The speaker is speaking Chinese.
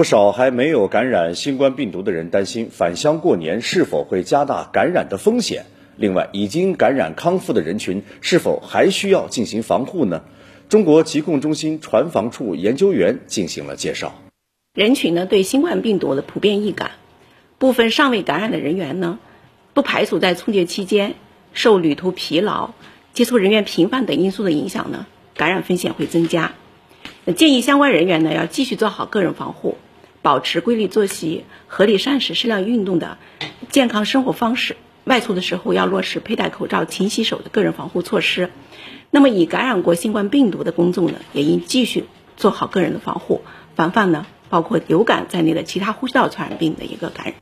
不少还没有感染新冠病毒的人担心返乡过年是否会加大感染的风险。另外，已经感染康复的人群是否还需要进行防护呢？中国疾控中心传防处研究员进行了介绍。人群呢对新冠病毒的普遍易感，部分尚未感染的人员呢，不排除在春节期间受旅途疲劳、接触人员频繁等因素的影响呢，感染风险会增加。建议相关人员呢要继续做好个人防护，保持规律作息、合理膳食、适量运动的健康生活方式。外出的时候要落实佩戴口罩、勤洗手的个人防护措施。那么已感染过新冠病毒的公众呢，也应继续做好个人的防护，防范呢包括流感在内的其他呼吸道传染病的一个感染。